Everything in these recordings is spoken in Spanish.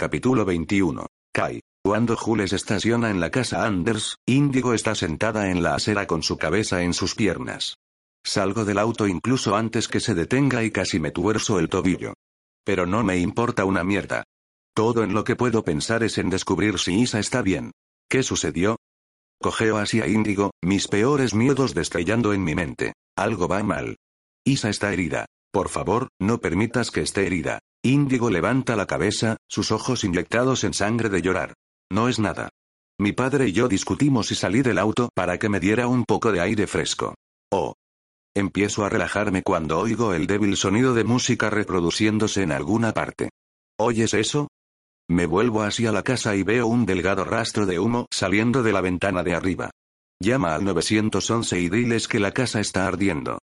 Capítulo 21. Kai. Cuando Jules estaciona en la casa Anders, Índigo está sentada en la acera con su cabeza en sus piernas. Salgo del auto incluso antes que se detenga y casi me tuerzo el tobillo. Pero no me importa una mierda. Todo en lo que puedo pensar es en descubrir si Isa está bien. ¿Qué sucedió? Cogeo hacia Índigo, mis peores miedos destellando en mi mente. Algo va mal. Isa está herida. Por favor, no permitas que esté herida. Índigo levanta la cabeza, sus ojos inyectados en sangre de llorar. No es nada. Mi padre y yo discutimos y salí del auto para que me diera un poco de aire fresco. Oh. Empiezo a relajarme cuando oigo el débil sonido de música reproduciéndose en alguna parte. ¿Oyes eso? Me vuelvo hacia la casa y veo un delgado rastro de humo saliendo de la ventana de arriba. Llama al 911 y diles que la casa está ardiendo.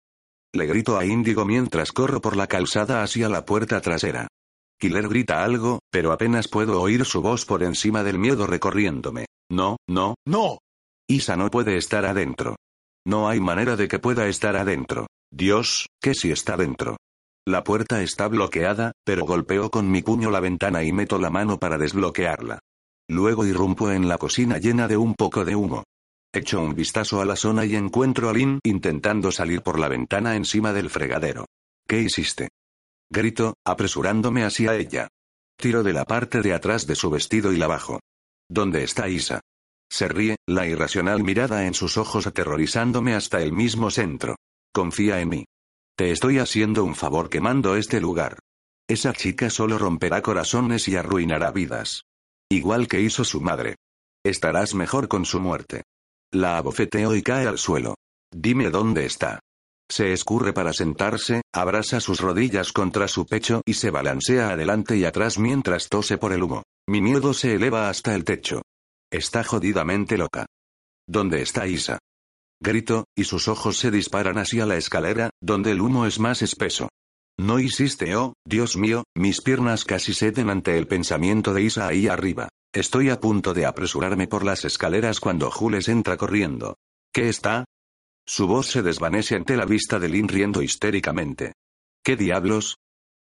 Le grito a Índigo mientras corro por la calzada hacia la puerta trasera. Killer grita algo, pero apenas puedo oír su voz por encima del miedo recorriéndome. No, no, no. Isa no puede estar adentro. No hay manera de que pueda estar adentro. Dios, ¿qué si está dentro? La puerta está bloqueada, pero golpeo con mi puño la ventana y meto la mano para desbloquearla. Luego irrumpo en la cocina llena de un poco de humo. Echo un vistazo a la zona y encuentro a Lynn intentando salir por la ventana encima del fregadero. ¿Qué hiciste? Grito, apresurándome hacia ella. Tiro de la parte de atrás de su vestido y la bajo. ¿Dónde está Isa? Se ríe, la irracional mirada en sus ojos aterrorizándome hasta el mismo centro. Confía en mí. Te estoy haciendo un favor quemando este lugar. Esa chica solo romperá corazones y arruinará vidas. Igual que hizo su madre. Estarás mejor con su muerte. La abofeteo y cae al suelo. Dime dónde está. Se escurre para sentarse, abraza sus rodillas contra su pecho y se balancea adelante y atrás mientras tose por el humo. Mi miedo se eleva hasta el techo. Está jodidamente loca. ¿Dónde está Isa? Grito, y sus ojos se disparan hacia la escalera, donde el humo es más espeso. No hiciste, oh, Dios mío, mis piernas casi ceden ante el pensamiento de Isa ahí arriba. Estoy a punto de apresurarme por las escaleras cuando Jules entra corriendo. ¿Qué está? Su voz se desvanece ante la vista de Lynn riendo histéricamente. ¿Qué diablos?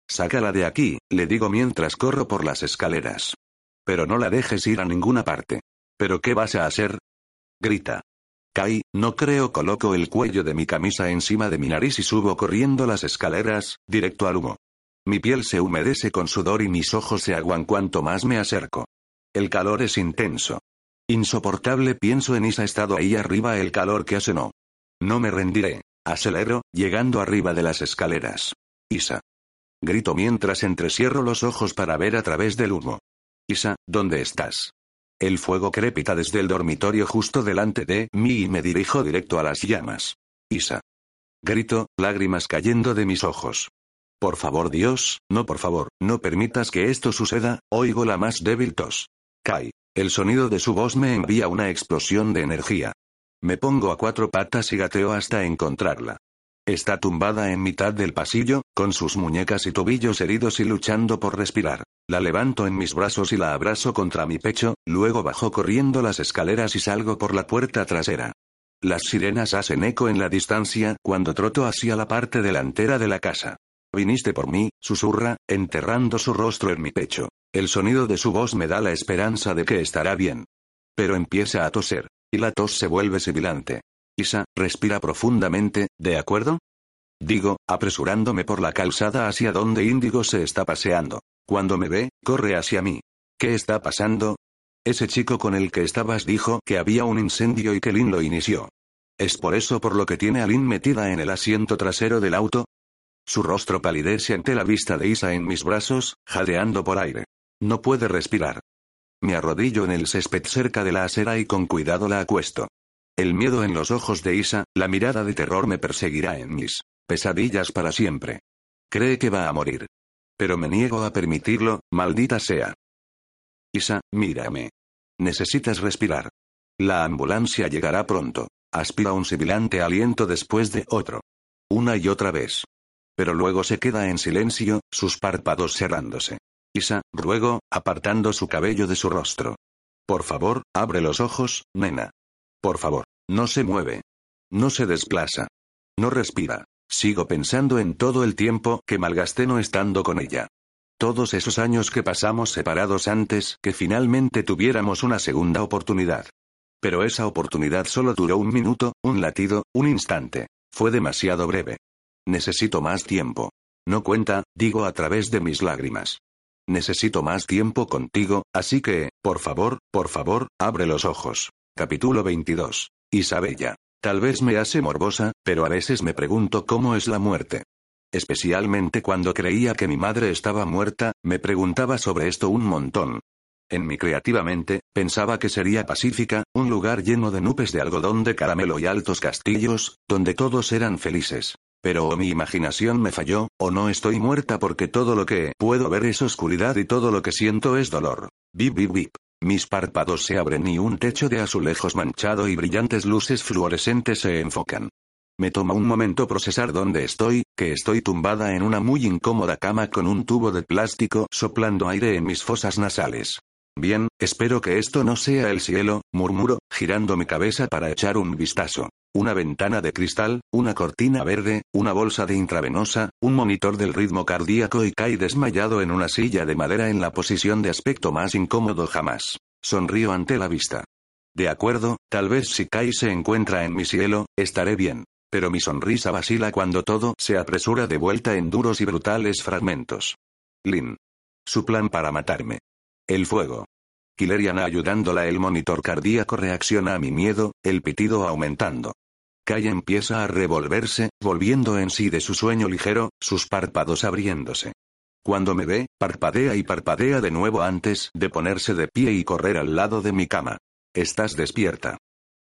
Sácala de aquí, le digo mientras corro por las escaleras. Pero no la dejes ir a ninguna parte. ¿Pero qué vas a hacer? Grita. Kai, no creo coloco el cuello de mi camisa encima de mi nariz y subo corriendo las escaleras, directo al humo. Mi piel se humedece con sudor y mis ojos se aguan cuanto más me acerco. El calor es intenso. Insoportable pienso en Isa estado ahí arriba el calor que hace no. No me rendiré. Acelero, llegando arriba de las escaleras. Isa. Grito mientras entrecierro los ojos para ver a través del humo. Isa, ¿dónde estás? El fuego crepita desde el dormitorio justo delante de mí y me dirijo directo a las llamas. Isa. Grito, lágrimas cayendo de mis ojos. Por favor Dios, no por favor, no permitas que esto suceda, oigo la más débil tos. Kai. El sonido de su voz me envía una explosión de energía. Me pongo a cuatro patas y gateo hasta encontrarla. Está tumbada en mitad del pasillo, con sus muñecas y tobillos heridos y luchando por respirar. La levanto en mis brazos y la abrazo contra mi pecho, luego bajo corriendo las escaleras y salgo por la puerta trasera. Las sirenas hacen eco en la distancia cuando troto hacia la parte delantera de la casa. Viniste por mí, susurra, enterrando su rostro en mi pecho. El sonido de su voz me da la esperanza de que estará bien. Pero empieza a toser. Y la tos se vuelve sibilante. Isa, respira profundamente, ¿de acuerdo? Digo, apresurándome por la calzada hacia donde Índigo se está paseando. Cuando me ve, corre hacia mí. ¿Qué está pasando? Ese chico con el que estabas dijo que había un incendio y que Lin lo inició. ¿Es por eso por lo que tiene a Lin metida en el asiento trasero del auto? Su rostro palidece ante la vista de Isa en mis brazos, jadeando por aire. No puede respirar. Me arrodillo en el césped cerca de la acera y con cuidado la acuesto. El miedo en los ojos de Isa, la mirada de terror me perseguirá en mis pesadillas para siempre. Cree que va a morir. Pero me niego a permitirlo, maldita sea. Isa, mírame. Necesitas respirar. La ambulancia llegará pronto. Aspira un sibilante aliento después de otro. Una y otra vez. Pero luego se queda en silencio, sus párpados cerrándose. Isa, ruego, apartando su cabello de su rostro. Por favor, abre los ojos, nena. Por favor, no se mueve. No se desplaza. No respira. Sigo pensando en todo el tiempo que malgasté no estando con ella. Todos esos años que pasamos separados antes que finalmente tuviéramos una segunda oportunidad. Pero esa oportunidad solo duró un minuto, un latido, un instante. Fue demasiado breve. Necesito más tiempo. No cuenta, digo a través de mis lágrimas. Necesito más tiempo contigo, así que, por favor, por favor, abre los ojos. Capítulo 22. Isabella. Tal vez me hace morbosa, pero a veces me pregunto cómo es la muerte. Especialmente cuando creía que mi madre estaba muerta, me preguntaba sobre esto un montón. En mi creativamente, pensaba que sería pacífica, un lugar lleno de nubes de algodón de caramelo y altos castillos, donde todos eran felices. Pero o mi imaginación me falló, o no estoy muerta porque todo lo que puedo ver es oscuridad y todo lo que siento es dolor. Bip bip bip. Mis párpados se abren y un techo de azulejos manchado y brillantes luces fluorescentes se enfocan. Me toma un momento procesar dónde estoy, que estoy tumbada en una muy incómoda cama con un tubo de plástico soplando aire en mis fosas nasales. Bien, espero que esto no sea el cielo, murmuro, girando mi cabeza para echar un vistazo. Una ventana de cristal, una cortina verde, una bolsa de intravenosa, un monitor del ritmo cardíaco y cae desmayado en una silla de madera en la posición de aspecto más incómodo jamás. Sonrío ante la vista. De acuerdo, tal vez si Kai se encuentra en mi cielo, estaré bien. Pero mi sonrisa vacila cuando todo se apresura de vuelta en duros y brutales fragmentos. Lin. Su plan para matarme. El fuego. Killeriana ayudándola el monitor cardíaco reacciona a mi miedo, el pitido aumentando. Kai empieza a revolverse, volviendo en sí de su sueño ligero, sus párpados abriéndose. Cuando me ve, parpadea y parpadea de nuevo antes de ponerse de pie y correr al lado de mi cama. Estás despierta.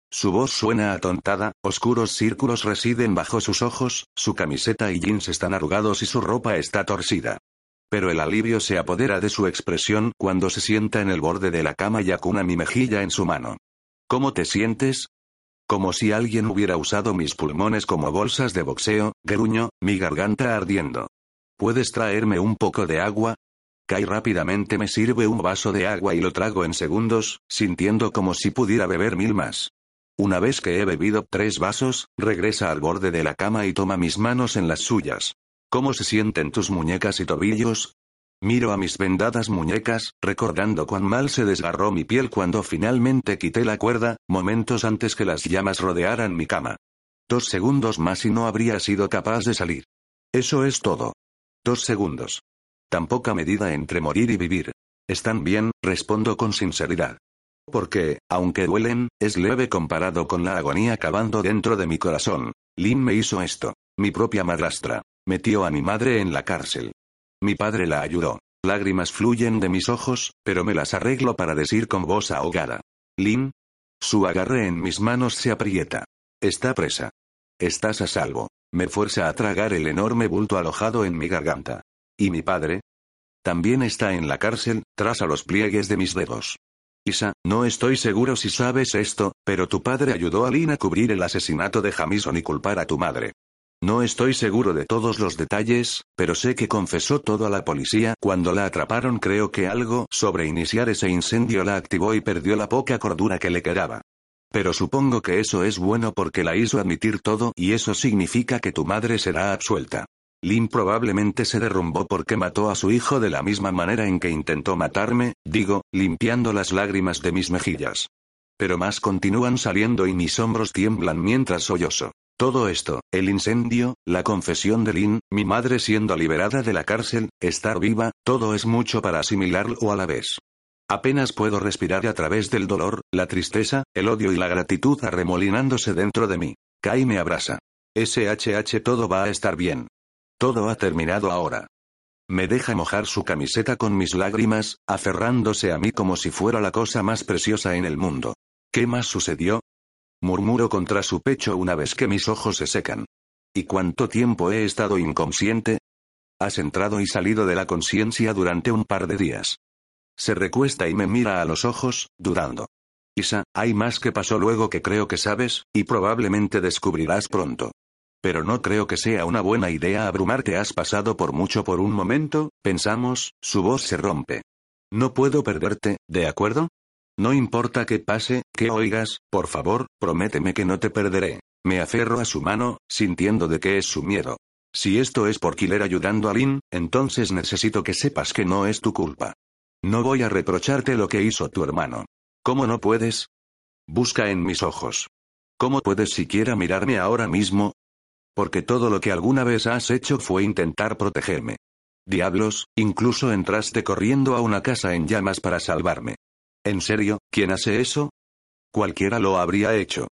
Su voz suena atontada, oscuros círculos residen bajo sus ojos, su camiseta y jeans están arrugados y su ropa está torcida. Pero el alivio se apodera de su expresión cuando se sienta en el borde de la cama y acuna mi mejilla en su mano. ¿Cómo te sientes? Como si alguien hubiera usado mis pulmones como bolsas de boxeo, gruño, mi garganta ardiendo. ¿Puedes traerme un poco de agua? Kai rápidamente me sirve un vaso de agua y lo trago en segundos, sintiendo como si pudiera beber mil más. Una vez que he bebido tres vasos, regresa al borde de la cama y toma mis manos en las suyas. ¿Cómo se sienten tus muñecas y tobillos? Miro a mis vendadas muñecas, recordando cuán mal se desgarró mi piel cuando finalmente quité la cuerda, momentos antes que las llamas rodearan mi cama. Dos segundos más y no habría sido capaz de salir. Eso es todo. Dos segundos. Tan poca medida entre morir y vivir. Están bien, respondo con sinceridad. Porque, aunque duelen, es leve comparado con la agonía cavando dentro de mi corazón. Lynn me hizo esto. Mi propia madrastra. Metió a mi madre en la cárcel. Mi padre la ayudó. Lágrimas fluyen de mis ojos, pero me las arreglo para decir con voz ahogada. Lin. Su agarre en mis manos se aprieta. Está presa. Estás a salvo. Me fuerza a tragar el enorme bulto alojado en mi garganta. ¿Y mi padre? También está en la cárcel, tras a los pliegues de mis dedos. Isa, no estoy seguro si sabes esto, pero tu padre ayudó a Lin a cubrir el asesinato de Jamison y culpar a tu madre. No estoy seguro de todos los detalles, pero sé que confesó todo a la policía. Cuando la atraparon creo que algo sobre iniciar ese incendio la activó y perdió la poca cordura que le quedaba. Pero supongo que eso es bueno porque la hizo admitir todo y eso significa que tu madre será absuelta. Lynn probablemente se derrumbó porque mató a su hijo de la misma manera en que intentó matarme, digo, limpiando las lágrimas de mis mejillas. Pero más continúan saliendo y mis hombros tiemblan mientras sollozo. Todo esto, el incendio, la confesión de Lynn, mi madre siendo liberada de la cárcel, estar viva, todo es mucho para asimilarlo a la vez. Apenas puedo respirar a través del dolor, la tristeza, el odio y la gratitud arremolinándose dentro de mí. Kai me abraza. SHH todo va a estar bien. Todo ha terminado ahora. Me deja mojar su camiseta con mis lágrimas, aferrándose a mí como si fuera la cosa más preciosa en el mundo. ¿Qué más sucedió? Murmuro contra su pecho una vez que mis ojos se secan. ¿Y cuánto tiempo he estado inconsciente? Has entrado y salido de la conciencia durante un par de días. Se recuesta y me mira a los ojos, dudando. Isa, hay más que pasó luego que creo que sabes, y probablemente descubrirás pronto. Pero no creo que sea una buena idea abrumarte. Has pasado por mucho por un momento, pensamos, su voz se rompe. No puedo perderte, ¿de acuerdo? No importa qué pase, que oigas, por favor, prométeme que no te perderé. Me aferro a su mano, sintiendo de qué es su miedo. Si esto es por Killer ayudando a Lin, entonces necesito que sepas que no es tu culpa. No voy a reprocharte lo que hizo tu hermano. ¿Cómo no puedes? Busca en mis ojos. ¿Cómo puedes siquiera mirarme ahora mismo? Porque todo lo que alguna vez has hecho fue intentar protegerme. Diablos, incluso entraste corriendo a una casa en llamas para salvarme. ¿En serio, quién hace eso? Cualquiera lo habría hecho.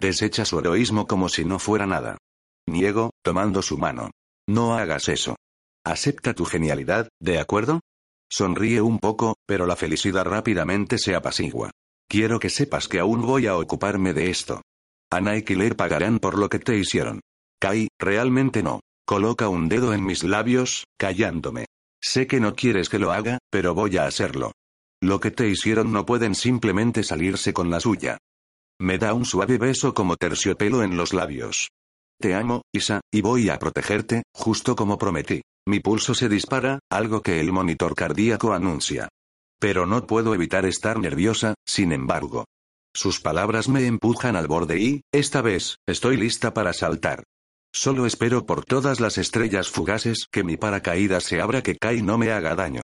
Desecha su heroísmo como si no fuera nada. Niego, tomando su mano. No hagas eso. Acepta tu genialidad, ¿de acuerdo? Sonríe un poco, pero la felicidad rápidamente se apacigua. Quiero que sepas que aún voy a ocuparme de esto. Ana y Killer pagarán por lo que te hicieron. Kai, realmente no. Coloca un dedo en mis labios, callándome. Sé que no quieres que lo haga, pero voy a hacerlo. Lo que te hicieron no pueden simplemente salirse con la suya. Me da un suave beso como terciopelo en los labios. Te amo, Isa, y voy a protegerte, justo como prometí. Mi pulso se dispara, algo que el monitor cardíaco anuncia. Pero no puedo evitar estar nerviosa, sin embargo. Sus palabras me empujan al borde y, esta vez, estoy lista para saltar. Solo espero por todas las estrellas fugaces que mi paracaídas se abra que Kai no me haga daño.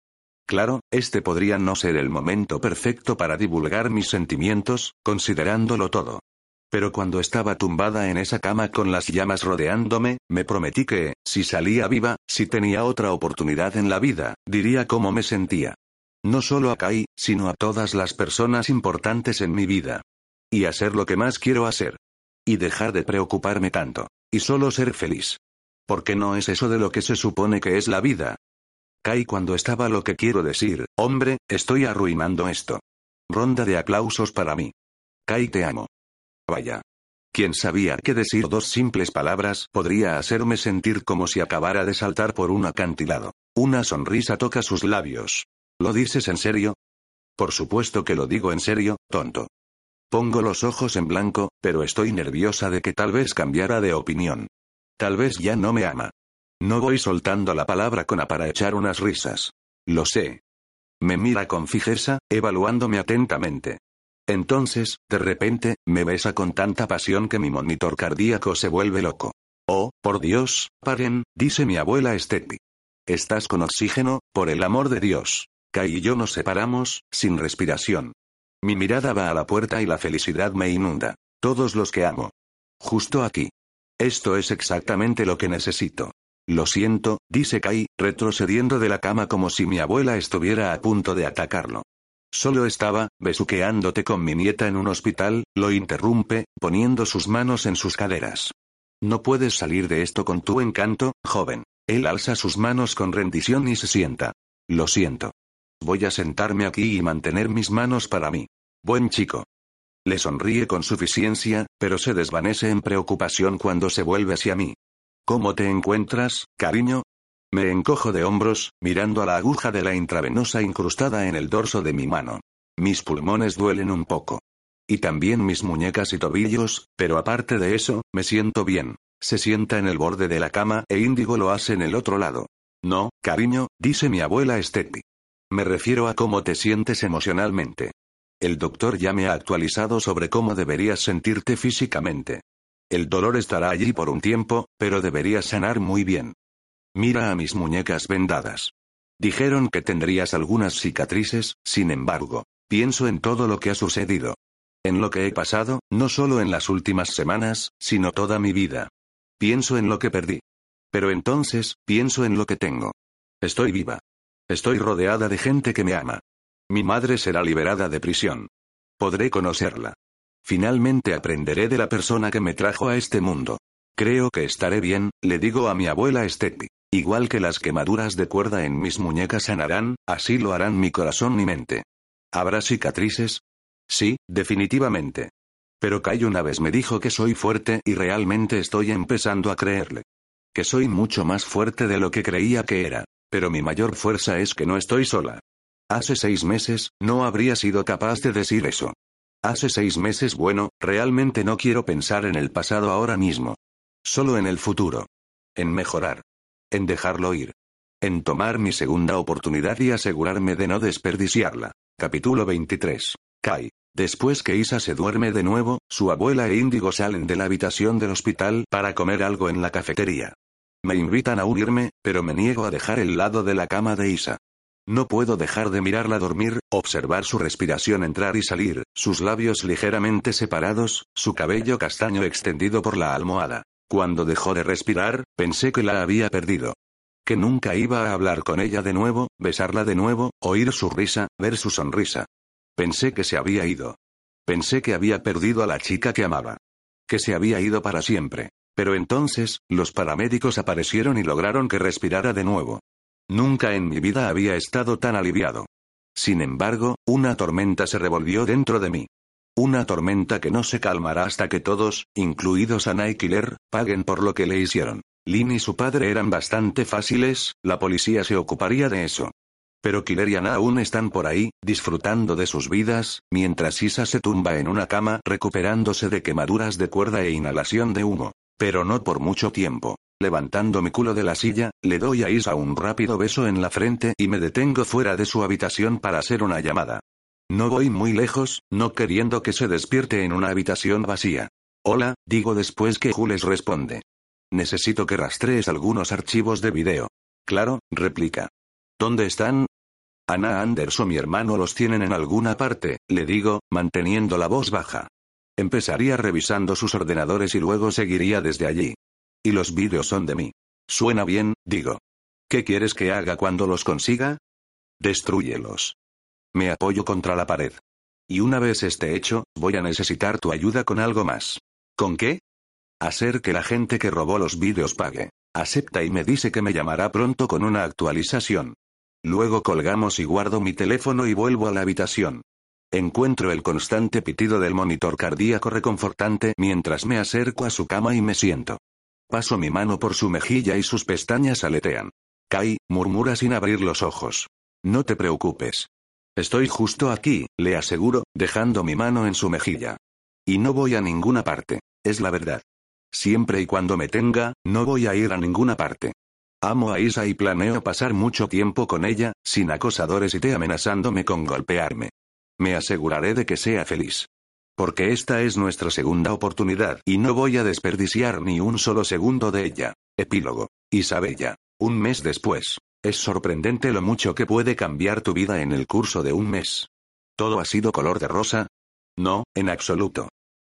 Claro, este podría no ser el momento perfecto para divulgar mis sentimientos, considerándolo todo. Pero cuando estaba tumbada en esa cama con las llamas rodeándome, me prometí que, si salía viva, si tenía otra oportunidad en la vida, diría cómo me sentía. No solo a Kai, sino a todas las personas importantes en mi vida. Y hacer lo que más quiero hacer. Y dejar de preocuparme tanto. Y solo ser feliz. Porque no es eso de lo que se supone que es la vida. Kai cuando estaba lo que quiero decir, hombre, estoy arruinando esto. Ronda de aplausos para mí. Kai te amo. Vaya. ¿Quién sabía que decir dos simples palabras podría hacerme sentir como si acabara de saltar por un acantilado? Una sonrisa toca sus labios. ¿Lo dices en serio? Por supuesto que lo digo en serio, tonto. Pongo los ojos en blanco, pero estoy nerviosa de que tal vez cambiara de opinión. Tal vez ya no me ama. No voy soltando la palabra con para echar unas risas. Lo sé. Me mira con fijeza, evaluándome atentamente. Entonces, de repente, me besa con tanta pasión que mi monitor cardíaco se vuelve loco. Oh, por Dios, paren, dice mi abuela Steppi. Estás con oxígeno, por el amor de Dios. Kai y yo nos separamos, sin respiración. Mi mirada va a la puerta y la felicidad me inunda. Todos los que amo. Justo aquí. Esto es exactamente lo que necesito. Lo siento, dice Kai, retrocediendo de la cama como si mi abuela estuviera a punto de atacarlo. Solo estaba, besuqueándote con mi nieta en un hospital, lo interrumpe, poniendo sus manos en sus caderas. No puedes salir de esto con tu encanto, joven. Él alza sus manos con rendición y se sienta. Lo siento. Voy a sentarme aquí y mantener mis manos para mí. Buen chico. Le sonríe con suficiencia, pero se desvanece en preocupación cuando se vuelve hacia mí. ¿Cómo te encuentras, cariño? Me encojo de hombros, mirando a la aguja de la intravenosa incrustada en el dorso de mi mano. Mis pulmones duelen un poco. Y también mis muñecas y tobillos, pero aparte de eso, me siento bien. Se sienta en el borde de la cama e Índigo lo hace en el otro lado. No, cariño, dice mi abuela Steppi. Me refiero a cómo te sientes emocionalmente. El doctor ya me ha actualizado sobre cómo deberías sentirte físicamente. El dolor estará allí por un tiempo, pero deberías sanar muy bien. Mira a mis muñecas vendadas. Dijeron que tendrías algunas cicatrices, sin embargo, pienso en todo lo que ha sucedido. En lo que he pasado, no solo en las últimas semanas, sino toda mi vida. Pienso en lo que perdí. Pero entonces, pienso en lo que tengo. Estoy viva. Estoy rodeada de gente que me ama. Mi madre será liberada de prisión. Podré conocerla. Finalmente aprenderé de la persona que me trajo a este mundo. Creo que estaré bien, le digo a mi abuela Steppi. Igual que las quemaduras de cuerda en mis muñecas sanarán, así lo harán mi corazón y mente. ¿Habrá cicatrices? Sí, definitivamente. Pero Kai una vez me dijo que soy fuerte y realmente estoy empezando a creerle. Que soy mucho más fuerte de lo que creía que era. Pero mi mayor fuerza es que no estoy sola. Hace seis meses, no habría sido capaz de decir eso. Hace seis meses, bueno, realmente no quiero pensar en el pasado ahora mismo. Solo en el futuro. En mejorar. En dejarlo ir. En tomar mi segunda oportunidad y asegurarme de no desperdiciarla. Capítulo 23. Kai. Después que Isa se duerme de nuevo, su abuela e Índigo salen de la habitación del hospital para comer algo en la cafetería. Me invitan a unirme, pero me niego a dejar el lado de la cama de Isa. No puedo dejar de mirarla dormir, observar su respiración entrar y salir, sus labios ligeramente separados, su cabello castaño extendido por la almohada. Cuando dejó de respirar, pensé que la había perdido. Que nunca iba a hablar con ella de nuevo, besarla de nuevo, oír su risa, ver su sonrisa. Pensé que se había ido. Pensé que había perdido a la chica que amaba. Que se había ido para siempre. Pero entonces, los paramédicos aparecieron y lograron que respirara de nuevo. Nunca en mi vida había estado tan aliviado. Sin embargo, una tormenta se revolvió dentro de mí. Una tormenta que no se calmará hasta que todos, incluidos Ana y paguen por lo que le hicieron. Lynn y su padre eran bastante fáciles, la policía se ocuparía de eso. Pero Killer y Ana aún están por ahí, disfrutando de sus vidas, mientras Isa se tumba en una cama recuperándose de quemaduras de cuerda e inhalación de humo. Pero no por mucho tiempo. Levantando mi culo de la silla, le doy a Isa un rápido beso en la frente y me detengo fuera de su habitación para hacer una llamada. No voy muy lejos, no queriendo que se despierte en una habitación vacía. Hola, digo después que Jules responde. Necesito que rastrees algunos archivos de video. Claro, replica. ¿Dónde están? Ana Anders o mi hermano los tienen en alguna parte, le digo, manteniendo la voz baja. Empezaría revisando sus ordenadores y luego seguiría desde allí. Y los vídeos son de mí. Suena bien, digo. ¿Qué quieres que haga cuando los consiga? Destrúyelos. Me apoyo contra la pared. Y una vez esté hecho, voy a necesitar tu ayuda con algo más. ¿Con qué? Hacer que la gente que robó los vídeos pague. Acepta y me dice que me llamará pronto con una actualización. Luego colgamos y guardo mi teléfono y vuelvo a la habitación. Encuentro el constante pitido del monitor cardíaco reconfortante mientras me acerco a su cama y me siento. Paso mi mano por su mejilla y sus pestañas aletean. Kai, murmura sin abrir los ojos. No te preocupes. Estoy justo aquí, le aseguro, dejando mi mano en su mejilla. Y no voy a ninguna parte. Es la verdad. Siempre y cuando me tenga, no voy a ir a ninguna parte. Amo a Isa y planeo pasar mucho tiempo con ella, sin acosadores y te amenazándome con golpearme. Me aseguraré de que sea feliz. Porque esta es nuestra segunda oportunidad y no voy a desperdiciar ni un solo segundo de ella. Epílogo. Isabella. Un mes después. Es sorprendente lo mucho que puede cambiar tu vida en el curso de un mes. ¿Todo ha sido color de rosa? No, en absoluto.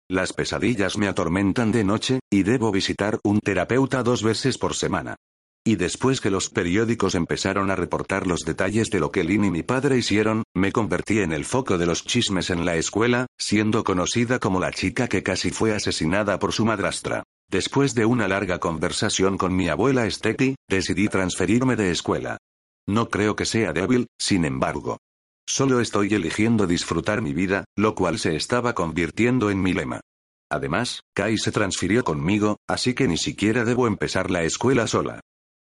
Las pesadillas me atormentan de noche, y debo visitar un terapeuta dos veces por semana. Y después que los periódicos empezaron a reportar los detalles de lo que Lynn y mi padre hicieron, me convertí en el foco de los chismes en la escuela, siendo conocida como la chica que casi fue asesinada por su madrastra. Después de una larga conversación con mi abuela Steffi, decidí transferirme de escuela. No creo que sea débil, sin embargo. Solo estoy eligiendo disfrutar mi vida, lo cual se estaba convirtiendo en mi lema. Además, Kai se transfirió conmigo, así que ni siquiera debo empezar la escuela sola.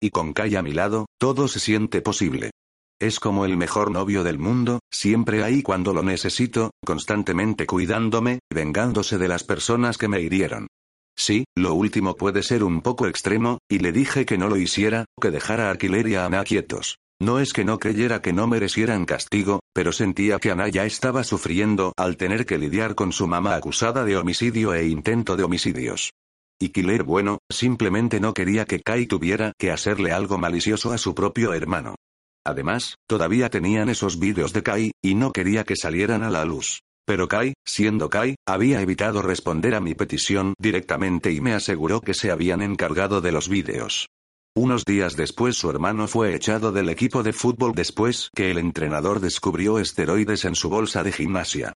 Y con Kai a mi lado, todo se siente posible. Es como el mejor novio del mundo, siempre ahí cuando lo necesito, constantemente cuidándome, vengándose de las personas que me hirieron. Sí, lo último puede ser un poco extremo, y le dije que no lo hiciera, que dejara a Alquiler y a Ana quietos. No es que no creyera que no merecieran castigo, pero sentía que Ana ya estaba sufriendo al tener que lidiar con su mamá acusada de homicidio e intento de homicidios. Y Killer bueno, simplemente no quería que Kai tuviera que hacerle algo malicioso a su propio hermano. Además, todavía tenían esos vídeos de Kai, y no quería que salieran a la luz. Pero Kai, siendo Kai, había evitado responder a mi petición directamente y me aseguró que se habían encargado de los vídeos. Unos días después su hermano fue echado del equipo de fútbol después que el entrenador descubrió esteroides en su bolsa de gimnasia.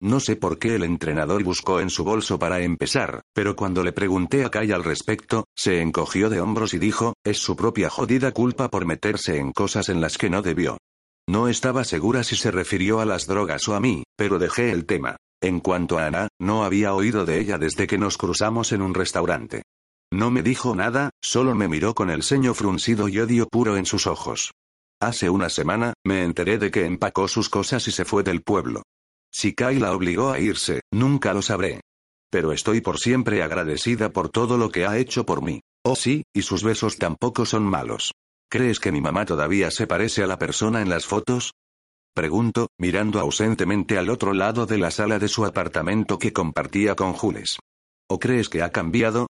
No sé por qué el entrenador buscó en su bolso para empezar, pero cuando le pregunté a Kai al respecto, se encogió de hombros y dijo, es su propia jodida culpa por meterse en cosas en las que no debió. No estaba segura si se refirió a las drogas o a mí, pero dejé el tema. En cuanto a Ana, no había oído de ella desde que nos cruzamos en un restaurante. No me dijo nada, solo me miró con el ceño fruncido y odio puro en sus ojos. Hace una semana, me enteré de que empacó sus cosas y se fue del pueblo. Si Kai la obligó a irse, nunca lo sabré. Pero estoy por siempre agradecida por todo lo que ha hecho por mí. Oh sí, y sus besos tampoco son malos. ¿Crees que mi mamá todavía se parece a la persona en las fotos? Pregunto, mirando ausentemente al otro lado de la sala de su apartamento que compartía con Jules. ¿O crees que ha cambiado?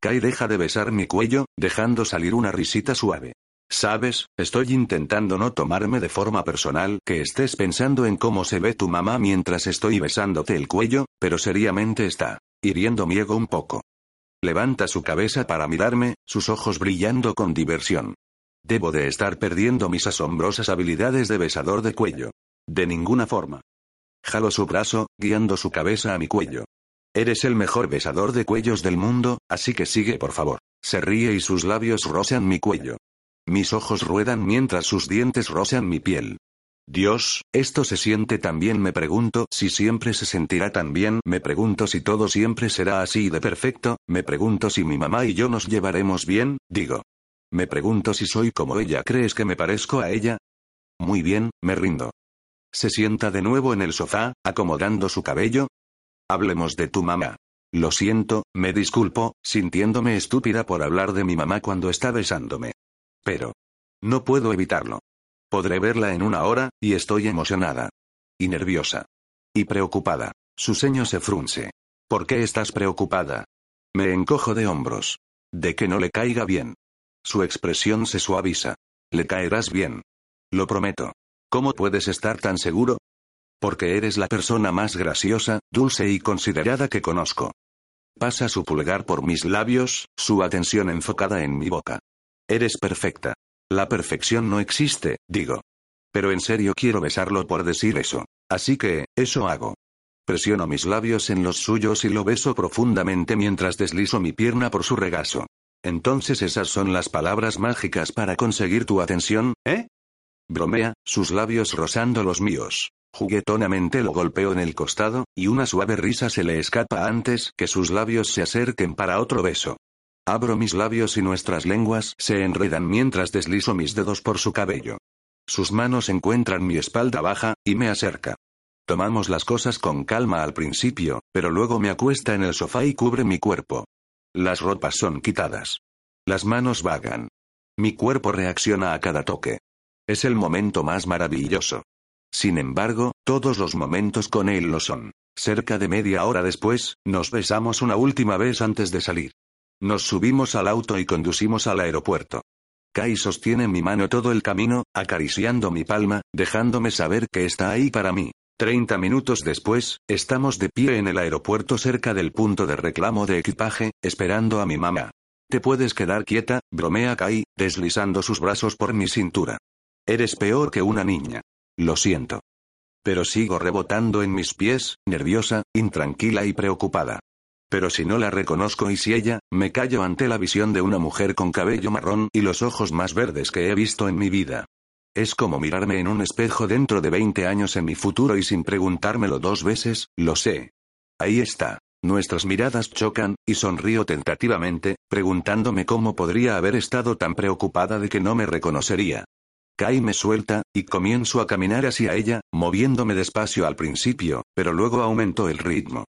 Kai deja de besar mi cuello, dejando salir una risita suave. Sabes, estoy intentando no tomarme de forma personal que estés pensando en cómo se ve tu mamá mientras estoy besándote el cuello, pero seriamente está hiriendo mi ego un poco. Levanta su cabeza para mirarme, sus ojos brillando con diversión. Debo de estar perdiendo mis asombrosas habilidades de besador de cuello. De ninguna forma. Jalo su brazo, guiando su cabeza a mi cuello. Eres el mejor besador de cuellos del mundo, así que sigue por favor. Se ríe y sus labios rozan mi cuello. Mis ojos ruedan mientras sus dientes rozan mi piel. Dios, esto se siente tan bien, me pregunto si siempre se sentirá tan bien, me pregunto si todo siempre será así de perfecto, me pregunto si mi mamá y yo nos llevaremos bien, digo. Me pregunto si soy como ella, ¿crees que me parezco a ella? Muy bien, me rindo. Se sienta de nuevo en el sofá, acomodando su cabello. Hablemos de tu mamá. Lo siento, me disculpo, sintiéndome estúpida por hablar de mi mamá cuando está besándome. Pero. No puedo evitarlo. Podré verla en una hora, y estoy emocionada. Y nerviosa. Y preocupada. Su ceño se frunce. ¿Por qué estás preocupada? Me encojo de hombros. De que no le caiga bien. Su expresión se suaviza. Le caerás bien. Lo prometo. ¿Cómo puedes estar tan seguro? Porque eres la persona más graciosa, dulce y considerada que conozco. Pasa su pulgar por mis labios, su atención enfocada en mi boca. Eres perfecta. La perfección no existe, digo. Pero en serio quiero besarlo por decir eso. Así que, eso hago. Presiono mis labios en los suyos y lo beso profundamente mientras deslizo mi pierna por su regazo. Entonces esas son las palabras mágicas para conseguir tu atención, ¿eh? Bromea, sus labios rozando los míos. Juguetonamente lo golpeo en el costado, y una suave risa se le escapa antes que sus labios se acerquen para otro beso. Abro mis labios y nuestras lenguas se enredan mientras deslizo mis dedos por su cabello. Sus manos encuentran mi espalda baja, y me acerca. Tomamos las cosas con calma al principio, pero luego me acuesta en el sofá y cubre mi cuerpo. Las ropas son quitadas. Las manos vagan. Mi cuerpo reacciona a cada toque. Es el momento más maravilloso. Sin embargo, todos los momentos con él lo son. Cerca de media hora después, nos besamos una última vez antes de salir. Nos subimos al auto y conducimos al aeropuerto. Kai sostiene mi mano todo el camino, acariciando mi palma, dejándome saber que está ahí para mí. Treinta minutos después, estamos de pie en el aeropuerto cerca del punto de reclamo de equipaje, esperando a mi mamá. Te puedes quedar quieta, bromea Kai, deslizando sus brazos por mi cintura. Eres peor que una niña. Lo siento. Pero sigo rebotando en mis pies, nerviosa, intranquila y preocupada. Pero si no la reconozco y si ella, me callo ante la visión de una mujer con cabello marrón y los ojos más verdes que he visto en mi vida. Es como mirarme en un espejo dentro de 20 años en mi futuro y sin preguntármelo dos veces, lo sé. Ahí está. Nuestras miradas chocan, y sonrío tentativamente, preguntándome cómo podría haber estado tan preocupada de que no me reconocería. Kai me suelta, y comienzo a caminar hacia ella, moviéndome despacio al principio, pero luego aumento el ritmo.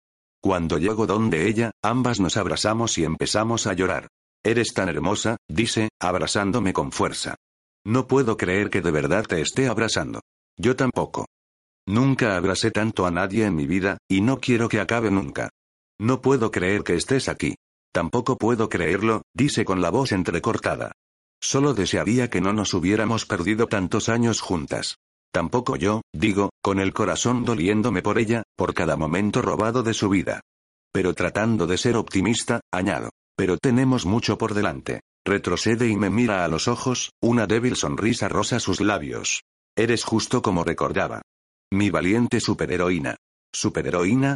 Cuando llego donde ella, ambas nos abrazamos y empezamos a llorar. Eres tan hermosa, dice, abrazándome con fuerza. No puedo creer que de verdad te esté abrazando. Yo tampoco. Nunca abracé tanto a nadie en mi vida, y no quiero que acabe nunca. No puedo creer que estés aquí. Tampoco puedo creerlo, dice con la voz entrecortada. Solo desearía que no nos hubiéramos perdido tantos años juntas. Tampoco yo, digo, con el corazón doliéndome por ella, por cada momento robado de su vida. Pero tratando de ser optimista, añado. Pero tenemos mucho por delante. Retrocede y me mira a los ojos, una débil sonrisa rosa sus labios. Eres justo como recordaba. Mi valiente superheroína. ¿Superheroína?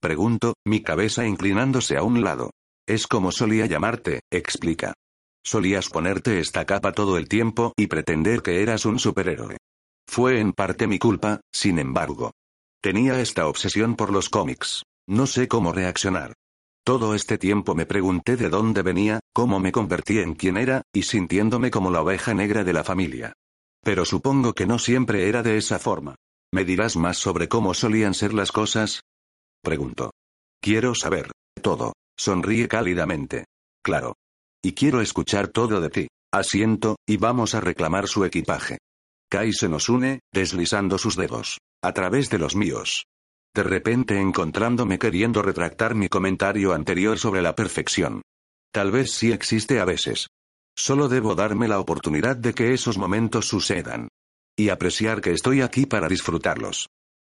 Pregunto, mi cabeza inclinándose a un lado. Es como solía llamarte, explica. Solías ponerte esta capa todo el tiempo y pretender que eras un superhéroe. Fue en parte mi culpa, sin embargo. Tenía esta obsesión por los cómics. No sé cómo reaccionar. Todo este tiempo me pregunté de dónde venía, cómo me convertí en quien era, y sintiéndome como la oveja negra de la familia. Pero supongo que no siempre era de esa forma. ¿Me dirás más sobre cómo solían ser las cosas? Pregunto. Quiero saber. Todo. Sonríe cálidamente. Claro. Y quiero escuchar todo de ti. Asiento, y vamos a reclamar su equipaje. Kai se nos une, deslizando sus dedos. A través de los míos. De repente encontrándome queriendo retractar mi comentario anterior sobre la perfección. Tal vez sí existe a veces. Solo debo darme la oportunidad de que esos momentos sucedan. Y apreciar que estoy aquí para disfrutarlos.